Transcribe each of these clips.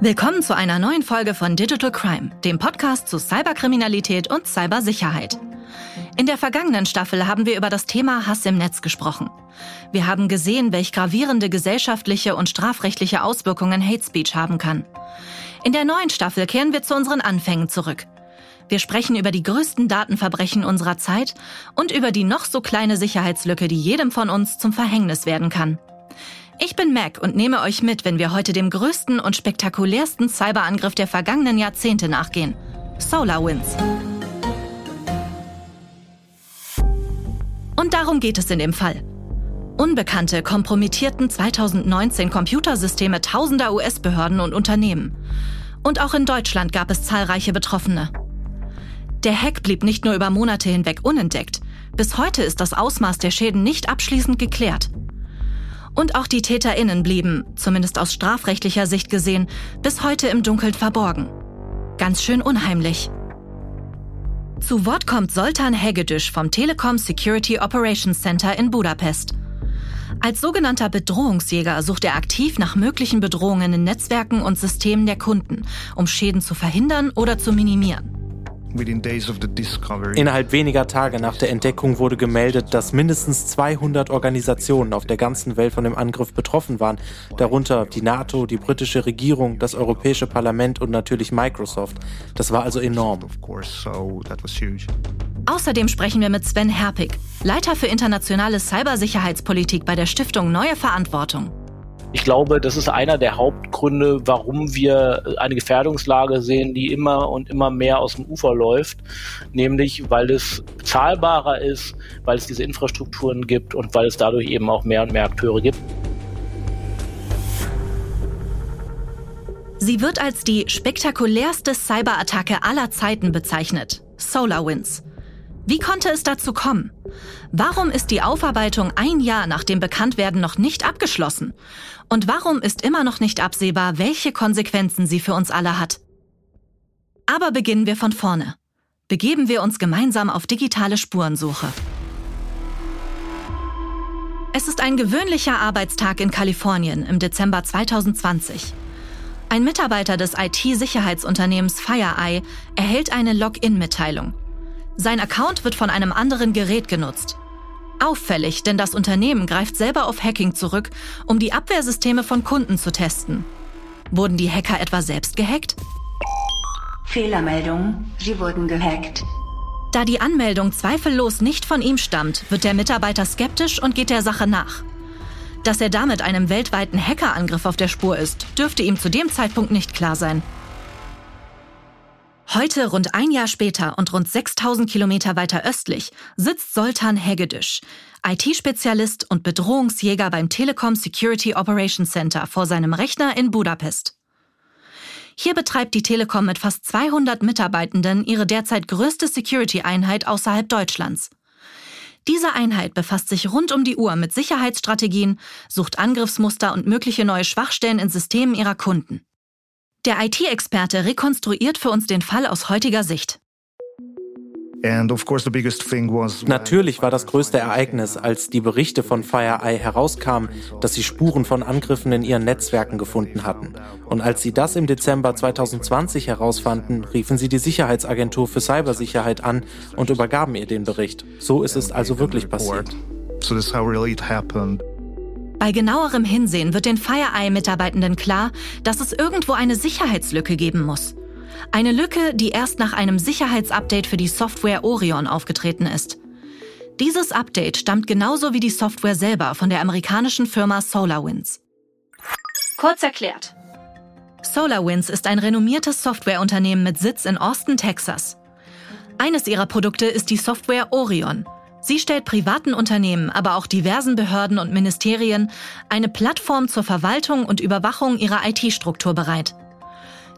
Willkommen zu einer neuen Folge von Digital Crime, dem Podcast zu Cyberkriminalität und Cybersicherheit. In der vergangenen Staffel haben wir über das Thema Hass im Netz gesprochen. Wir haben gesehen, welch gravierende gesellschaftliche und strafrechtliche Auswirkungen Hate Speech haben kann. In der neuen Staffel kehren wir zu unseren Anfängen zurück. Wir sprechen über die größten Datenverbrechen unserer Zeit und über die noch so kleine Sicherheitslücke, die jedem von uns zum Verhängnis werden kann. Ich bin Mac und nehme euch mit, wenn wir heute dem größten und spektakulärsten Cyberangriff der vergangenen Jahrzehnte nachgehen. SolarWinds. Und darum geht es in dem Fall. Unbekannte kompromittierten 2019 Computersysteme tausender US-Behörden und Unternehmen. Und auch in Deutschland gab es zahlreiche Betroffene. Der Hack blieb nicht nur über Monate hinweg unentdeckt. Bis heute ist das Ausmaß der Schäden nicht abschließend geklärt. Und auch die TäterInnen blieben, zumindest aus strafrechtlicher Sicht gesehen, bis heute im Dunkeln verborgen. Ganz schön unheimlich. Zu Wort kommt Soltan Hegedüsch vom Telekom Security Operations Center in Budapest. Als sogenannter Bedrohungsjäger sucht er aktiv nach möglichen Bedrohungen in Netzwerken und Systemen der Kunden, um Schäden zu verhindern oder zu minimieren. Innerhalb weniger Tage nach der Entdeckung wurde gemeldet, dass mindestens 200 Organisationen auf der ganzen Welt von dem Angriff betroffen waren, darunter die NATO, die britische Regierung, das Europäische Parlament und natürlich Microsoft. Das war also enorm. Außerdem sprechen wir mit Sven Herpig, Leiter für internationale Cybersicherheitspolitik bei der Stiftung Neue Verantwortung. Ich glaube, das ist einer der Hauptgründe, warum wir eine Gefährdungslage sehen, die immer und immer mehr aus dem Ufer läuft, nämlich weil es bezahlbarer ist, weil es diese Infrastrukturen gibt und weil es dadurch eben auch mehr und mehr Akteure gibt. Sie wird als die spektakulärste Cyberattacke aller Zeiten bezeichnet. SolarWinds. Wie konnte es dazu kommen? Warum ist die Aufarbeitung ein Jahr nach dem Bekanntwerden noch nicht abgeschlossen? Und warum ist immer noch nicht absehbar, welche Konsequenzen sie für uns alle hat? Aber beginnen wir von vorne. Begeben wir uns gemeinsam auf digitale Spurensuche. Es ist ein gewöhnlicher Arbeitstag in Kalifornien im Dezember 2020. Ein Mitarbeiter des IT-Sicherheitsunternehmens FireEye erhält eine Login-Mitteilung. Sein Account wird von einem anderen Gerät genutzt. Auffällig, denn das Unternehmen greift selber auf Hacking zurück, um die Abwehrsysteme von Kunden zu testen. Wurden die Hacker etwa selbst gehackt? Fehlermeldung, Sie wurden gehackt. Da die Anmeldung zweifellos nicht von ihm stammt, wird der Mitarbeiter skeptisch und geht der Sache nach. Dass er damit einem weltweiten Hackerangriff auf der Spur ist, dürfte ihm zu dem Zeitpunkt nicht klar sein. Heute, rund ein Jahr später und rund 6000 Kilometer weiter östlich, sitzt Soltan Hegedüsch, IT-Spezialist und Bedrohungsjäger beim Telekom Security Operations Center vor seinem Rechner in Budapest. Hier betreibt die Telekom mit fast 200 Mitarbeitenden ihre derzeit größte Security-Einheit außerhalb Deutschlands. Diese Einheit befasst sich rund um die Uhr mit Sicherheitsstrategien, sucht Angriffsmuster und mögliche neue Schwachstellen in Systemen ihrer Kunden. Der IT-Experte rekonstruiert für uns den Fall aus heutiger Sicht. Natürlich war das größte Ereignis, als die Berichte von FireEye herauskamen, dass sie Spuren von Angriffen in ihren Netzwerken gefunden hatten. Und als sie das im Dezember 2020 herausfanden, riefen sie die Sicherheitsagentur für Cybersicherheit an und übergaben ihr den Bericht. So ist es also wirklich passiert. Bei genauerem Hinsehen wird den FireEye-Mitarbeitenden klar, dass es irgendwo eine Sicherheitslücke geben muss. Eine Lücke, die erst nach einem Sicherheitsupdate für die Software Orion aufgetreten ist. Dieses Update stammt genauso wie die Software selber von der amerikanischen Firma SolarWinds. Kurz erklärt. SolarWinds ist ein renommiertes Softwareunternehmen mit Sitz in Austin, Texas. Eines ihrer Produkte ist die Software Orion, Sie stellt privaten Unternehmen, aber auch diversen Behörden und Ministerien eine Plattform zur Verwaltung und Überwachung ihrer IT-Struktur bereit.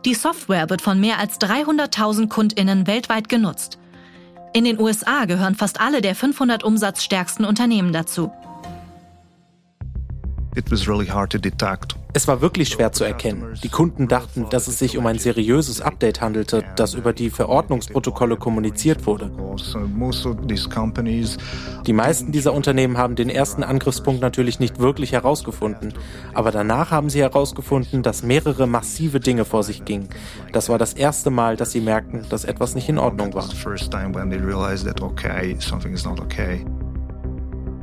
Die Software wird von mehr als 300.000 Kundinnen weltweit genutzt. In den USA gehören fast alle der 500 umsatzstärksten Unternehmen dazu. Es war wirklich schwer zu erkennen. Die Kunden dachten, dass es sich um ein seriöses Update handelte, das über die Verordnungsprotokolle kommuniziert wurde. Die meisten dieser Unternehmen haben den ersten Angriffspunkt natürlich nicht wirklich herausgefunden, aber danach haben sie herausgefunden, dass mehrere massive Dinge vor sich gingen. Das war das erste Mal, dass sie merkten, dass etwas nicht in Ordnung war.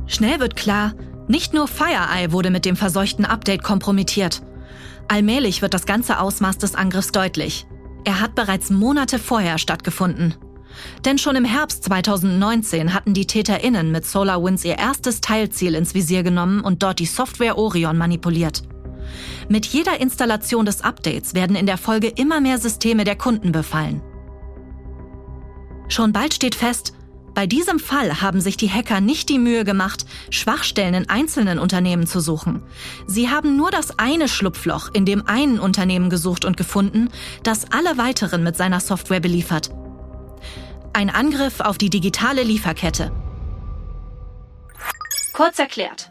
Schnell wird klar, nicht nur FireEye wurde mit dem verseuchten Update kompromittiert. Allmählich wird das ganze Ausmaß des Angriffs deutlich. Er hat bereits Monate vorher stattgefunden. Denn schon im Herbst 2019 hatten die TäterInnen mit SolarWinds ihr erstes Teilziel ins Visier genommen und dort die Software Orion manipuliert. Mit jeder Installation des Updates werden in der Folge immer mehr Systeme der Kunden befallen. Schon bald steht fest, bei diesem Fall haben sich die Hacker nicht die Mühe gemacht, Schwachstellen in einzelnen Unternehmen zu suchen. Sie haben nur das eine Schlupfloch in dem einen Unternehmen gesucht und gefunden, das alle weiteren mit seiner Software beliefert. Ein Angriff auf die digitale Lieferkette. Kurz erklärt.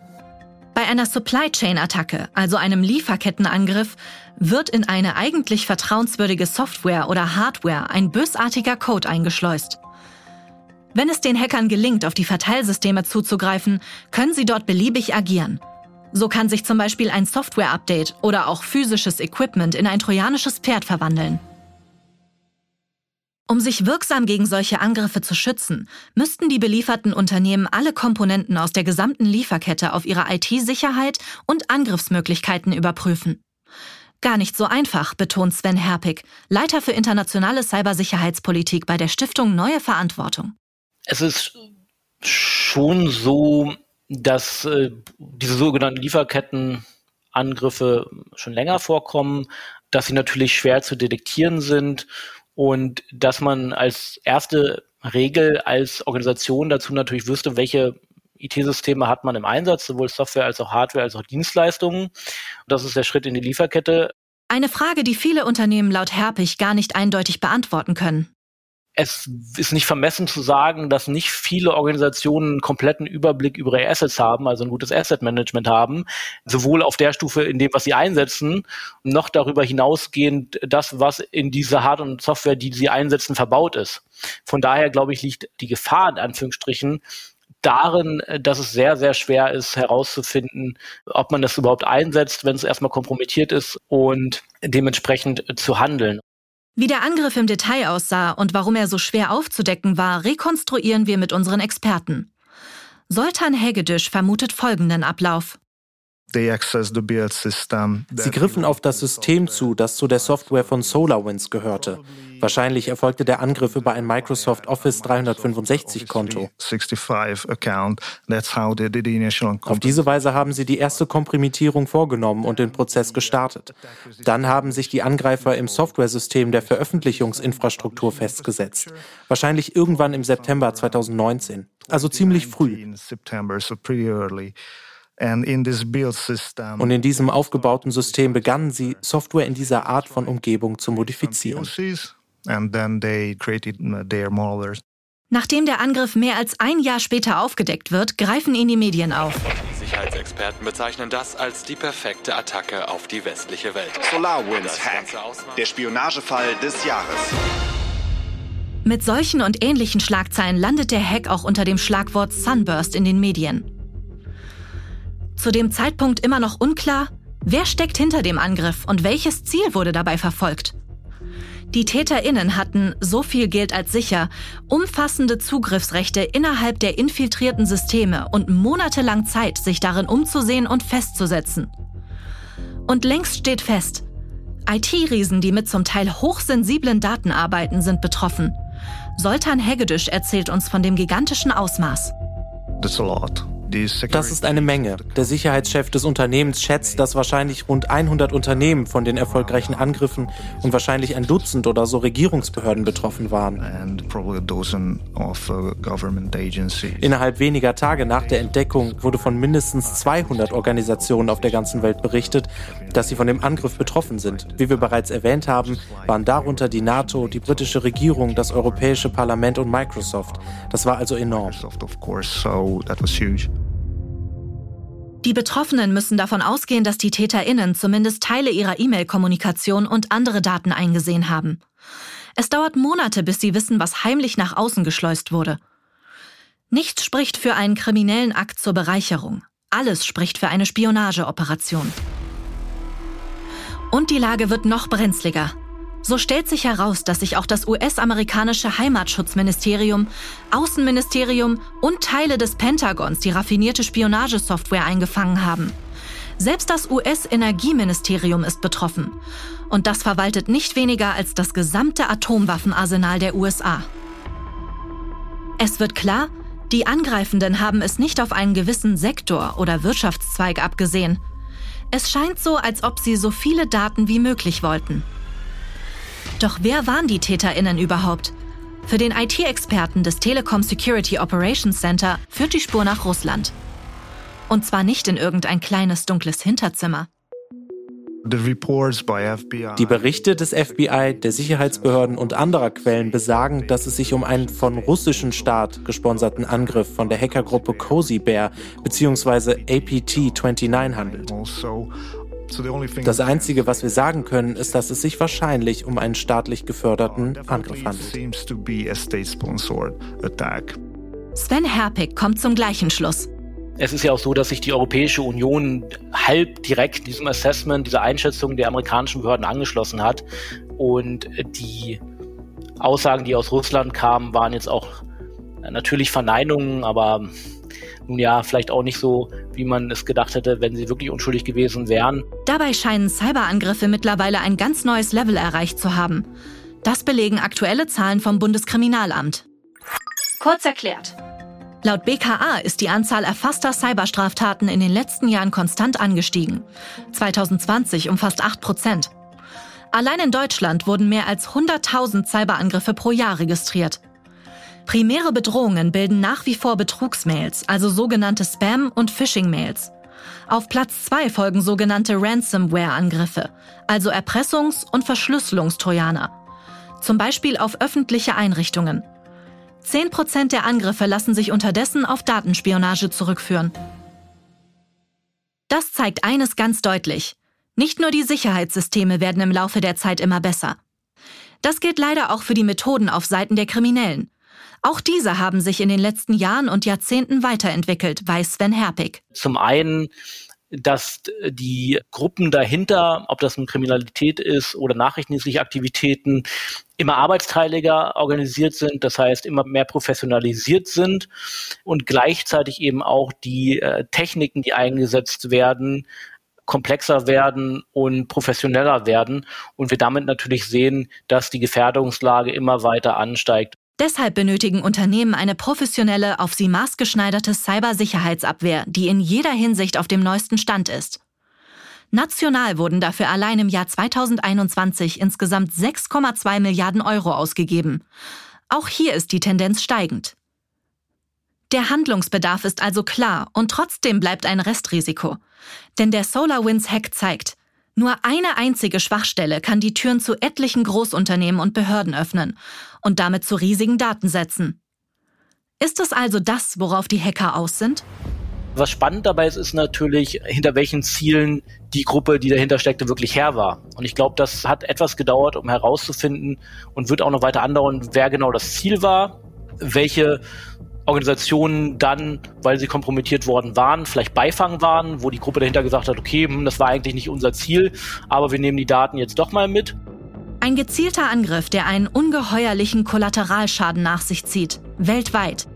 Bei einer Supply Chain Attacke, also einem Lieferkettenangriff, wird in eine eigentlich vertrauenswürdige Software oder Hardware ein bösartiger Code eingeschleust. Wenn es den Hackern gelingt, auf die Verteilsysteme zuzugreifen, können sie dort beliebig agieren. So kann sich zum Beispiel ein Software-Update oder auch physisches Equipment in ein trojanisches Pferd verwandeln. Um sich wirksam gegen solche Angriffe zu schützen, müssten die belieferten Unternehmen alle Komponenten aus der gesamten Lieferkette auf ihre IT-Sicherheit und Angriffsmöglichkeiten überprüfen. Gar nicht so einfach, betont Sven Herpig, Leiter für internationale Cybersicherheitspolitik bei der Stiftung Neue Verantwortung es ist schon so, dass äh, diese sogenannten Lieferkettenangriffe schon länger vorkommen, dass sie natürlich schwer zu detektieren sind und dass man als erste Regel als Organisation dazu natürlich wüsste, welche IT-Systeme hat man im Einsatz, sowohl Software als auch Hardware als auch Dienstleistungen. Das ist der Schritt in die Lieferkette. Eine Frage, die viele Unternehmen laut Herpich gar nicht eindeutig beantworten können es ist nicht vermessen zu sagen, dass nicht viele Organisationen einen kompletten Überblick über ihre Assets haben, also ein gutes Asset Management haben, sowohl auf der Stufe in dem, was sie einsetzen, noch darüber hinausgehend das, was in dieser Hard- und Software, die sie einsetzen, verbaut ist. Von daher, glaube ich, liegt die Gefahr in Anführungsstrichen darin, dass es sehr, sehr schwer ist herauszufinden, ob man das überhaupt einsetzt, wenn es erstmal kompromittiert ist und dementsprechend zu handeln. Wie der Angriff im Detail aussah und warum er so schwer aufzudecken war, rekonstruieren wir mit unseren Experten. Soltan Hegedisch vermutet folgenden Ablauf. Sie griffen auf das System zu, das zu der Software von SolarWinds gehörte. Wahrscheinlich erfolgte der Angriff über ein Microsoft Office 365 Konto. Auf diese Weise haben sie die erste Komprimitierung vorgenommen und den Prozess gestartet. Dann haben sich die Angreifer im Softwaresystem der Veröffentlichungsinfrastruktur festgesetzt. Wahrscheinlich irgendwann im September 2019. Also ziemlich früh. Und in diesem aufgebauten System begannen sie, Software in dieser Art von Umgebung zu modifizieren. Nachdem der Angriff mehr als ein Jahr später aufgedeckt wird, greifen ihn die Medien auf. Die Sicherheitsexperten bezeichnen das als die perfekte Attacke auf die westliche Welt. SolarWinds Hack, der Spionagefall des Jahres. Mit solchen und ähnlichen Schlagzeilen landet der Hack auch unter dem Schlagwort Sunburst in den Medien. Zu dem Zeitpunkt immer noch unklar, wer steckt hinter dem Angriff und welches Ziel wurde dabei verfolgt. Die Täterinnen hatten, so viel gilt als sicher, umfassende Zugriffsrechte innerhalb der infiltrierten Systeme und monatelang Zeit, sich darin umzusehen und festzusetzen. Und längst steht fest, IT-Riesen, die mit zum Teil hochsensiblen Daten arbeiten, sind betroffen. Soltan Hegedisch erzählt uns von dem gigantischen Ausmaß. That's a lot. Das ist eine Menge. Der Sicherheitschef des Unternehmens schätzt, dass wahrscheinlich rund 100 Unternehmen von den erfolgreichen Angriffen und wahrscheinlich ein Dutzend oder so Regierungsbehörden betroffen waren. Uh, Innerhalb weniger Tage nach der Entdeckung wurde von mindestens 200 Organisationen auf der ganzen Welt berichtet, dass sie von dem Angriff betroffen sind. Wie wir bereits erwähnt haben, waren darunter die NATO, die britische Regierung, das Europäische Parlament und Microsoft. Das war also enorm. Die Betroffenen müssen davon ausgehen, dass die TäterInnen zumindest Teile ihrer E-Mail-Kommunikation und andere Daten eingesehen haben. Es dauert Monate, bis sie wissen, was heimlich nach außen geschleust wurde. Nichts spricht für einen kriminellen Akt zur Bereicherung. Alles spricht für eine Spionageoperation. Und die Lage wird noch brenzliger. So stellt sich heraus, dass sich auch das US-amerikanische Heimatschutzministerium, Außenministerium und Teile des Pentagons die raffinierte Spionagesoftware eingefangen haben. Selbst das US-Energieministerium ist betroffen. Und das verwaltet nicht weniger als das gesamte Atomwaffenarsenal der USA. Es wird klar, die Angreifenden haben es nicht auf einen gewissen Sektor oder Wirtschaftszweig abgesehen. Es scheint so, als ob sie so viele Daten wie möglich wollten. Doch wer waren die TäterInnen überhaupt? Für den IT-Experten des Telekom Security Operations Center führt die Spur nach Russland. Und zwar nicht in irgendein kleines dunkles Hinterzimmer. Die Berichte des FBI, der Sicherheitsbehörden und anderer Quellen besagen, dass es sich um einen von russischen Staat gesponserten Angriff von der Hackergruppe Cozy Bear bzw. APT-29 handelt. Das Einzige, was wir sagen können, ist, dass es sich wahrscheinlich um einen staatlich geförderten Angriff handelt. Sven Herpig kommt zum gleichen Schluss. Es ist ja auch so, dass sich die Europäische Union halb direkt diesem Assessment, dieser Einschätzung der amerikanischen Behörden angeschlossen hat. Und die Aussagen, die aus Russland kamen, waren jetzt auch natürlich Verneinungen, aber nun ja, vielleicht auch nicht so, wie man es gedacht hätte, wenn sie wirklich unschuldig gewesen wären. Dabei scheinen Cyberangriffe mittlerweile ein ganz neues Level erreicht zu haben. Das belegen aktuelle Zahlen vom Bundeskriminalamt. Kurz erklärt. Laut BKA ist die Anzahl erfasster Cyberstraftaten in den letzten Jahren konstant angestiegen. 2020 um fast 8 Prozent. Allein in Deutschland wurden mehr als 100.000 Cyberangriffe pro Jahr registriert. Primäre Bedrohungen bilden nach wie vor Betrugsmails, also sogenannte Spam- und Phishing-Mails. Auf Platz zwei folgen sogenannte Ransomware-Angriffe, also Erpressungs- und Verschlüsselungstrojaner. Zum Beispiel auf öffentliche Einrichtungen. Zehn Prozent der Angriffe lassen sich unterdessen auf Datenspionage zurückführen. Das zeigt eines ganz deutlich. Nicht nur die Sicherheitssysteme werden im Laufe der Zeit immer besser. Das gilt leider auch für die Methoden auf Seiten der Kriminellen. Auch diese haben sich in den letzten Jahren und Jahrzehnten weiterentwickelt, weiß Sven Herpig. Zum einen dass die Gruppen dahinter, ob das nun Kriminalität ist oder nachrichtendienstliche Aktivitäten, immer arbeitsteiliger organisiert sind, das heißt immer mehr professionalisiert sind und gleichzeitig eben auch die äh, Techniken, die eingesetzt werden, komplexer werden und professioneller werden und wir damit natürlich sehen, dass die Gefährdungslage immer weiter ansteigt. Deshalb benötigen Unternehmen eine professionelle, auf sie maßgeschneiderte Cybersicherheitsabwehr, die in jeder Hinsicht auf dem neuesten Stand ist. National wurden dafür allein im Jahr 2021 insgesamt 6,2 Milliarden Euro ausgegeben. Auch hier ist die Tendenz steigend. Der Handlungsbedarf ist also klar und trotzdem bleibt ein Restrisiko. Denn der SolarWinds-Hack zeigt, nur eine einzige Schwachstelle kann die Türen zu etlichen Großunternehmen und Behörden öffnen und damit zu riesigen Datensätzen. Ist es also das, worauf die Hacker aus sind? Was spannend dabei ist, ist natürlich, hinter welchen Zielen die Gruppe, die dahinter steckte, wirklich her war. Und ich glaube, das hat etwas gedauert, um herauszufinden und wird auch noch weiter andauern, wer genau das Ziel war, welche Organisationen dann, weil sie kompromittiert worden waren, vielleicht Beifang waren, wo die Gruppe dahinter gesagt hat, okay, hm, das war eigentlich nicht unser Ziel, aber wir nehmen die Daten jetzt doch mal mit. Ein gezielter Angriff, der einen ungeheuerlichen Kollateralschaden nach sich zieht, weltweit.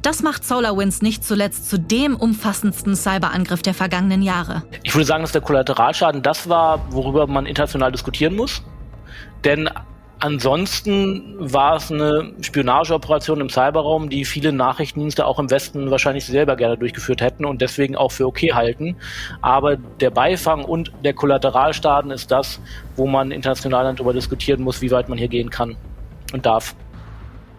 Das macht SolarWinds nicht zuletzt zu dem umfassendsten Cyberangriff der vergangenen Jahre. Ich würde sagen, dass der Kollateralschaden das war, worüber man international diskutieren muss. Denn Ansonsten war es eine Spionageoperation im Cyberraum, die viele Nachrichtendienste auch im Westen wahrscheinlich selber gerne durchgeführt hätten und deswegen auch für okay halten. Aber der Beifang und der Kollateralschaden ist das, wo man international darüber diskutieren muss, wie weit man hier gehen kann und darf.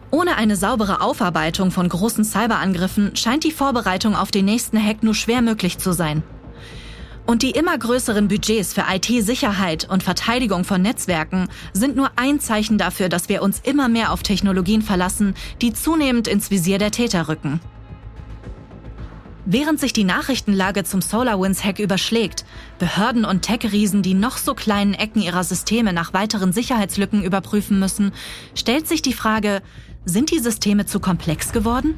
Ohne eine saubere Aufarbeitung von großen Cyberangriffen scheint die Vorbereitung auf den nächsten Hack nur schwer möglich zu sein. Und die immer größeren Budgets für IT-Sicherheit und Verteidigung von Netzwerken sind nur ein Zeichen dafür, dass wir uns immer mehr auf Technologien verlassen, die zunehmend ins Visier der Täter rücken. Während sich die Nachrichtenlage zum SolarWinds-Hack überschlägt, Behörden und Tech-Riesen die noch so kleinen Ecken ihrer Systeme nach weiteren Sicherheitslücken überprüfen müssen, stellt sich die Frage, sind die Systeme zu komplex geworden?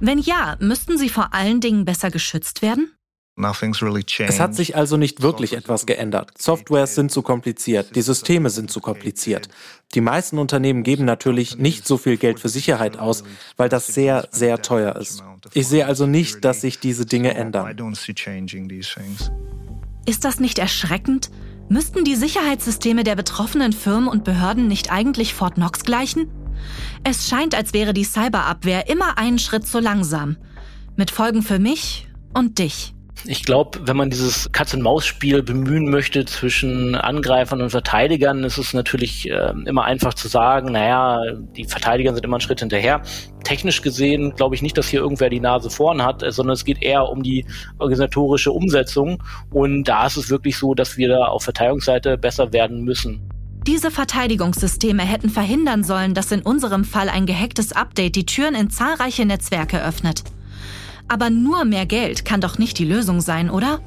Wenn ja, müssten sie vor allen Dingen besser geschützt werden? Es hat sich also nicht wirklich etwas geändert. Softwares sind zu kompliziert, die Systeme sind zu kompliziert. Die meisten Unternehmen geben natürlich nicht so viel Geld für Sicherheit aus, weil das sehr, sehr teuer ist. Ich sehe also nicht, dass sich diese Dinge ändern. Ist das nicht erschreckend? Müssten die Sicherheitssysteme der betroffenen Firmen und Behörden nicht eigentlich Fort Knox gleichen? Es scheint, als wäre die Cyberabwehr immer einen Schritt zu langsam. Mit Folgen für mich und dich. Ich glaube, wenn man dieses Katz-und-Maus-Spiel bemühen möchte zwischen Angreifern und Verteidigern, ist es natürlich äh, immer einfach zu sagen, naja, die Verteidiger sind immer einen Schritt hinterher. Technisch gesehen glaube ich nicht, dass hier irgendwer die Nase vorn hat, sondern es geht eher um die organisatorische Umsetzung. Und da ist es wirklich so, dass wir da auf Verteidigungsseite besser werden müssen. Diese Verteidigungssysteme hätten verhindern sollen, dass in unserem Fall ein gehacktes Update die Türen in zahlreiche Netzwerke öffnet. Aber nur mehr Geld kann doch nicht die Lösung sein, oder?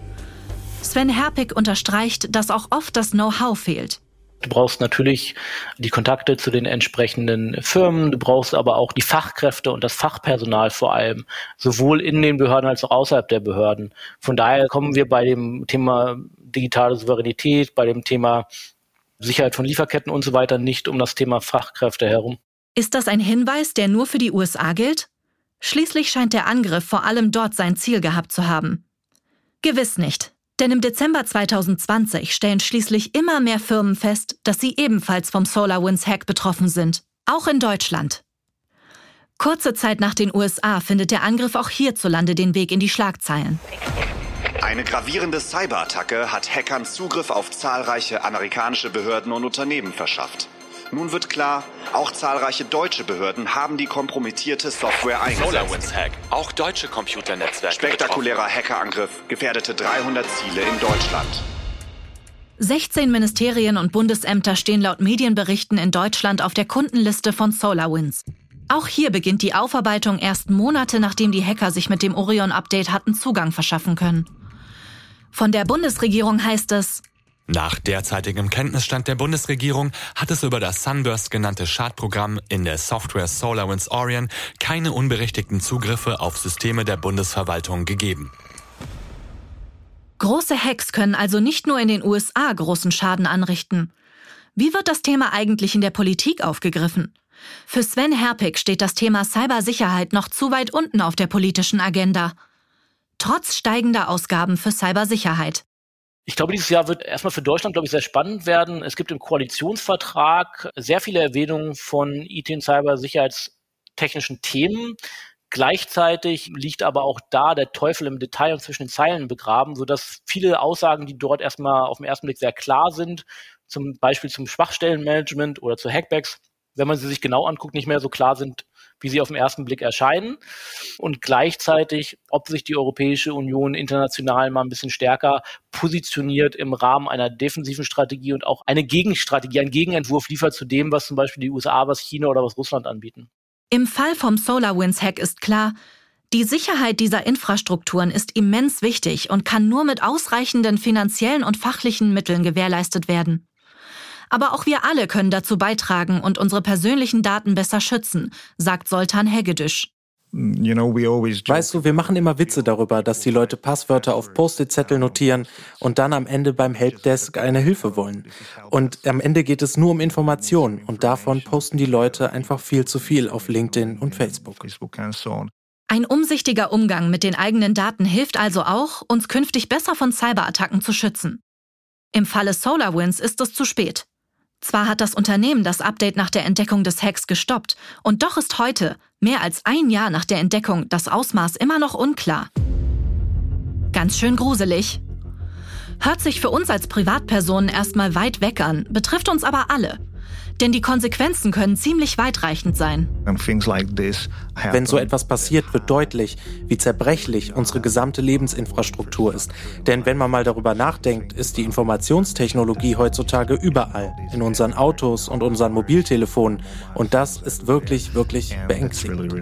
Sven Herpig unterstreicht, dass auch oft das Know-how fehlt. Du brauchst natürlich die Kontakte zu den entsprechenden Firmen, du brauchst aber auch die Fachkräfte und das Fachpersonal vor allem, sowohl in den Behörden als auch außerhalb der Behörden. Von daher kommen wir bei dem Thema digitale Souveränität, bei dem Thema Sicherheit von Lieferketten und so weiter nicht um das Thema Fachkräfte herum. Ist das ein Hinweis, der nur für die USA gilt? Schließlich scheint der Angriff vor allem dort sein Ziel gehabt zu haben. Gewiss nicht, denn im Dezember 2020 stellen schließlich immer mehr Firmen fest, dass sie ebenfalls vom SolarWinds-Hack betroffen sind, auch in Deutschland. Kurze Zeit nach den USA findet der Angriff auch hierzulande den Weg in die Schlagzeilen. Eine gravierende Cyberattacke hat Hackern Zugriff auf zahlreiche amerikanische Behörden und Unternehmen verschafft. Nun wird klar, auch zahlreiche deutsche Behörden haben die kompromittierte Software eingesetzt. SolarWinds Hack. Auch deutsche Computernetzwerke. Spektakulärer Hackerangriff gefährdete 300 Ziele in Deutschland. 16 Ministerien und Bundesämter stehen laut Medienberichten in Deutschland auf der Kundenliste von SolarWinds. Auch hier beginnt die Aufarbeitung erst Monate nachdem die Hacker sich mit dem Orion-Update hatten Zugang verschaffen können. Von der Bundesregierung heißt es, nach derzeitigem Kenntnisstand der Bundesregierung hat es über das Sunburst genannte Schadprogramm in der Software SolarWinds Orion keine unberechtigten Zugriffe auf Systeme der Bundesverwaltung gegeben. Große Hacks können also nicht nur in den USA großen Schaden anrichten. Wie wird das Thema eigentlich in der Politik aufgegriffen? Für Sven Herpig steht das Thema Cybersicherheit noch zu weit unten auf der politischen Agenda. Trotz steigender Ausgaben für Cybersicherheit. Ich glaube, dieses Jahr wird erstmal für Deutschland, glaube ich, sehr spannend werden. Es gibt im Koalitionsvertrag sehr viele Erwähnungen von IT- und Cybersicherheitstechnischen Themen. Gleichzeitig liegt aber auch da der Teufel im Detail und zwischen den Zeilen begraben, sodass viele Aussagen, die dort erstmal auf den ersten Blick sehr klar sind, zum Beispiel zum Schwachstellenmanagement oder zu Hackbacks, wenn man sie sich genau anguckt, nicht mehr so klar sind, wie sie auf den ersten Blick erscheinen. Und gleichzeitig, ob sich die Europäische Union international mal ein bisschen stärker positioniert im Rahmen einer defensiven Strategie und auch eine Gegenstrategie, einen Gegenentwurf liefert zu dem, was zum Beispiel die USA, was China oder was Russland anbieten. Im Fall vom SolarWinds-Hack ist klar, die Sicherheit dieser Infrastrukturen ist immens wichtig und kann nur mit ausreichenden finanziellen und fachlichen Mitteln gewährleistet werden. Aber auch wir alle können dazu beitragen und unsere persönlichen Daten besser schützen, sagt Soltan Hegedisch. Weißt du, wir machen immer Witze darüber, dass die Leute Passwörter auf Post-it-Zettel notieren und dann am Ende beim Helpdesk eine Hilfe wollen. Und am Ende geht es nur um Informationen und davon posten die Leute einfach viel zu viel auf LinkedIn und Facebook. Ein umsichtiger Umgang mit den eigenen Daten hilft also auch, uns künftig besser von Cyberattacken zu schützen. Im Falle SolarWinds ist es zu spät. Zwar hat das Unternehmen das Update nach der Entdeckung des Hacks gestoppt, und doch ist heute, mehr als ein Jahr nach der Entdeckung, das Ausmaß immer noch unklar. Ganz schön gruselig. Hört sich für uns als Privatpersonen erstmal weit weg an, betrifft uns aber alle. Denn die Konsequenzen können ziemlich weitreichend sein. Wenn so etwas passiert, wird deutlich, wie zerbrechlich unsere gesamte Lebensinfrastruktur ist. Denn wenn man mal darüber nachdenkt, ist die Informationstechnologie heutzutage überall, in unseren Autos und unseren Mobiltelefonen. Und das ist wirklich, wirklich beängstigend.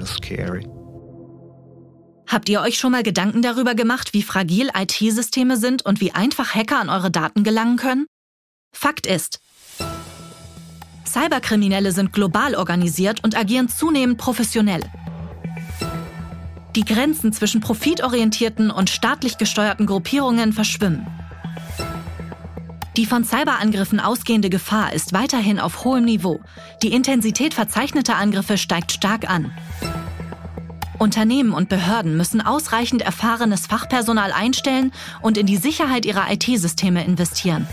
Habt ihr euch schon mal Gedanken darüber gemacht, wie fragil IT-Systeme sind und wie einfach Hacker an eure Daten gelangen können? Fakt ist, Cyberkriminelle sind global organisiert und agieren zunehmend professionell. Die Grenzen zwischen profitorientierten und staatlich gesteuerten Gruppierungen verschwimmen. Die von Cyberangriffen ausgehende Gefahr ist weiterhin auf hohem Niveau. Die Intensität verzeichneter Angriffe steigt stark an. Unternehmen und Behörden müssen ausreichend erfahrenes Fachpersonal einstellen und in die Sicherheit ihrer IT-Systeme investieren.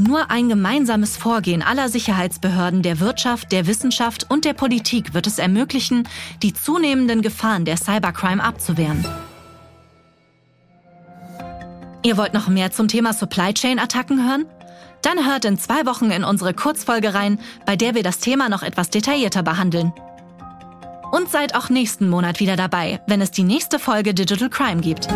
Nur ein gemeinsames Vorgehen aller Sicherheitsbehörden der Wirtschaft, der Wissenschaft und der Politik wird es ermöglichen, die zunehmenden Gefahren der Cybercrime abzuwehren. Ihr wollt noch mehr zum Thema Supply Chain Attacken hören? Dann hört in zwei Wochen in unsere Kurzfolge rein, bei der wir das Thema noch etwas detaillierter behandeln. Und seid auch nächsten Monat wieder dabei, wenn es die nächste Folge Digital Crime gibt.